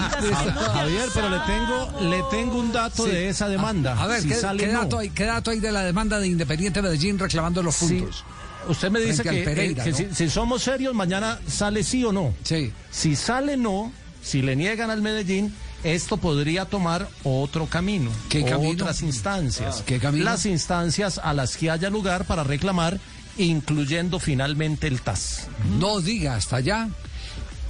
Javier, pero le tengo, le tengo un dato Sí. de esa demanda. A ver, Si ¿qué, sale qué no. dato hay, ¿qué dato hay de la demanda de Independiente Medellín reclamando los Sí. puntos? Usted me dice que, Pereira, eh, que ¿no? si, si somos serios, mañana sale sí o no. Sí. Si sale no, si le niegan al Medellín, esto podría tomar otro camino. ¿Qué camino? Otras instancias. ¿Qué camino? Las instancias a las que haya lugar para reclamar, incluyendo finalmente el TAS. No diga hasta allá.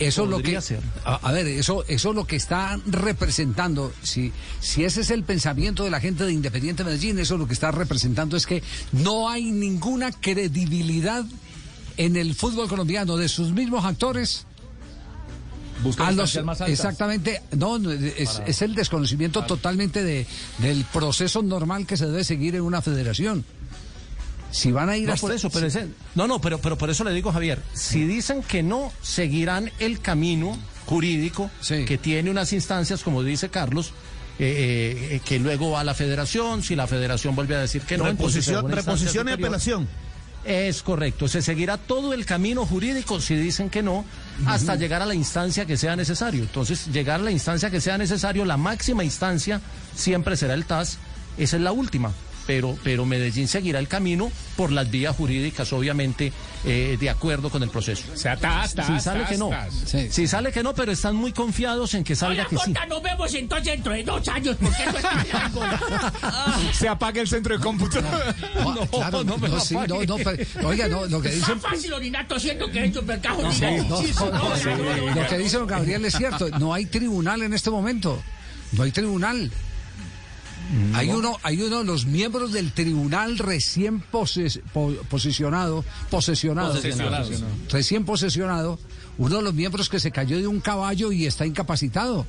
Eso es lo que. ser. A, a ver, eso, eso es lo que está representando. Si, si ese es el pensamiento de la gente de Independiente Medellín, eso lo que está representando es que no hay ninguna credibilidad en el fútbol colombiano de sus mismos actores. A los- exactamente, no, no, es, es el desconocimiento totalmente de, del proceso normal que se debe seguir en una federación. Si van a ir No, hasta- por eso, pero ese- no, no, pero, pero por eso le digo, Javier, si dicen que no, seguirán el camino jurídico Sí. que tiene unas instancias, como dice Carlos, eh, eh, que luego va a la federación, si la federación vuelve a decir que no, a Reposición, reposición y superior. apelación. Es correcto, se seguirá todo el camino jurídico si dicen que no, hasta llegar a la instancia que sea necesario. Entonces, llegar a la instancia que sea necesario, la máxima instancia siempre será el TAS, esa es la última. Pero, pero Medellín seguirá el camino por las vías jurídicas, obviamente, eh, de acuerdo con el proceso. O sea, tas, tas, Si sale que no. Sí. si sale que no, pero están muy confiados en que salga Hola, que sí. Jota, nos vemos entonces dentro de dos años, porque largo. Se apaga el centro de cómputo. No, claro, no no, me sí, no, apague. no, pero- oiga, no, lo que Es dicen, fácil que no, lo que dice don Gabriel es cierto, no hay tribunal en este momento, no hay tribunal. Hay uno, hay uno de los miembros del tribunal recién poses- po- posicionado, posesionado, recién posesionado, uno de los miembros que se cayó de un caballo y está incapacitado.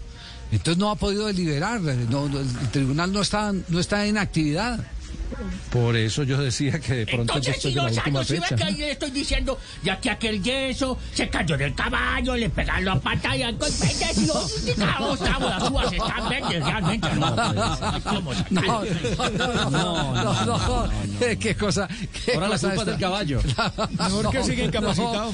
Entonces no ha podido deliberar, no, no, el tribunal no está, no está en actividad. Por eso yo decía que de pronto Entonces, después si de la dos última años, fecha. que ahí le estoy diciendo, ya que aquel yeso se cayó del caballo, le pegaron la pata y algo, vete, si yo, cabo, cabo, las uvas están verdes, realmente, no. ¿Cómo se No, no, no, no, no, qué cosa. qué Ahora la culpa del caballo. Mejor que siga incapacitado.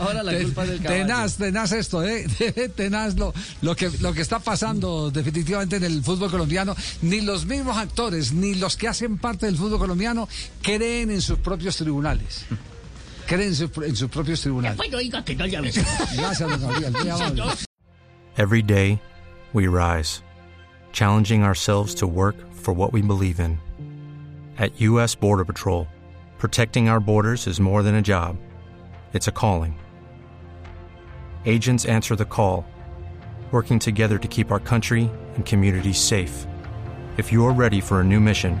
Ahora la culpa del caballo. Tenaz, tenaz esto, ¿eh? Tenaz lo, lo, que, lo que está pasando definitivamente en el fútbol colombiano. Ni los mismos actores, ni los que hacen parte del fútbol colombiano creen en sus propios tribunales. Creen en, sus- en sus propios tribunales. Bueno, diga que no le. Gracias, don Gabriel. Every day, we rise, challenging ourselves to work for what we believe in. At U.S. Border Patrol, protecting our borders is more than a job, it's a calling. Agents answer the call, working together to keep our country and communities safe. If you're ready for a new mission,